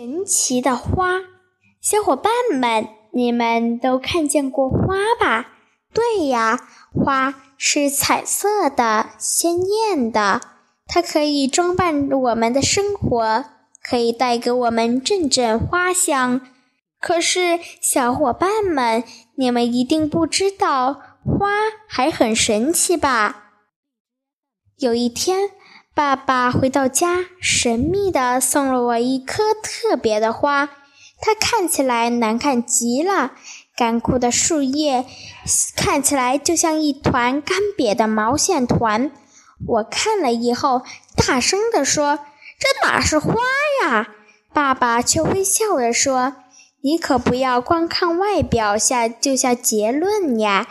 神奇的花，小伙伴们，你们都看见过花吧？对呀，花是彩色的、鲜艳的，它可以装扮我们的生活，可以带给我们阵阵花香。可是，小伙伴们，你们一定不知道，花还很神奇吧？有一天。爸爸回到家，神秘地送了我一颗特别的花，它看起来难看极了，干枯的树叶看起来就像一团干瘪的毛线团。我看了以后，大声地说：“这哪是花呀？”爸爸却微笑着说：“你可不要光看外表下就下结论呀，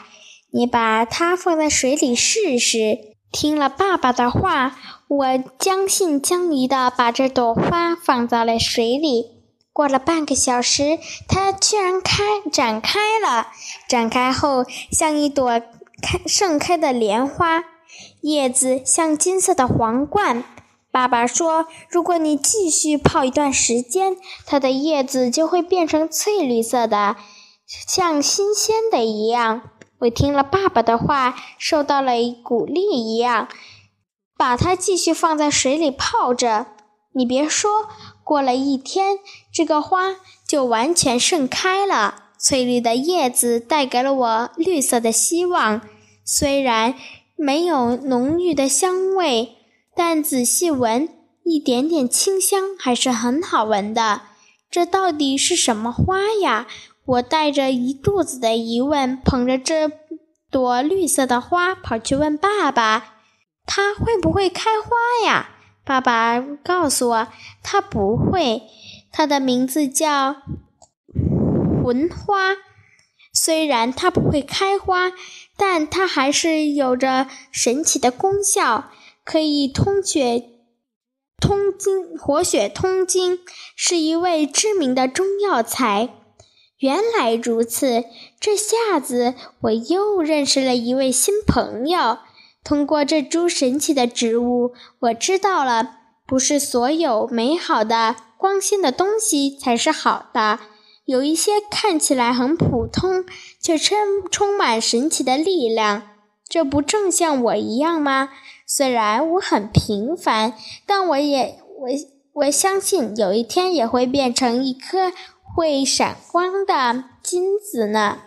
你把它放在水里试试。”听了爸爸的话，我将信将疑地把这朵花放在了水里。过了半个小时，它居然开展开了。展开后，像一朵开盛开的莲花，叶子像金色的皇冠。爸爸说：“如果你继续泡一段时间，它的叶子就会变成翠绿色的，像新鲜的一样。”我听了爸爸的话，受到了鼓励一样，把它继续放在水里泡着。你别说，过了一天，这个花就完全盛开了。翠绿的叶子带给了我绿色的希望。虽然没有浓郁的香味，但仔细闻，一点点清香还是很好闻的。这到底是什么花呀？我带着一肚子的疑问，捧着这朵绿色的花跑去问爸爸：“它会不会开花呀？”爸爸告诉我：“它不会，它的名字叫魂花。虽然它不会开花，但它还是有着神奇的功效，可以通血、通经、活血通经，是一味知名的中药材。”原来如此，这下子我又认识了一位新朋友。通过这株神奇的植物，我知道了，不是所有美好的、光鲜的东西才是好的。有一些看起来很普通，却充充满神奇的力量。这不正像我一样吗？虽然我很平凡，但我也我我相信有一天也会变成一颗。会闪光的金子呢。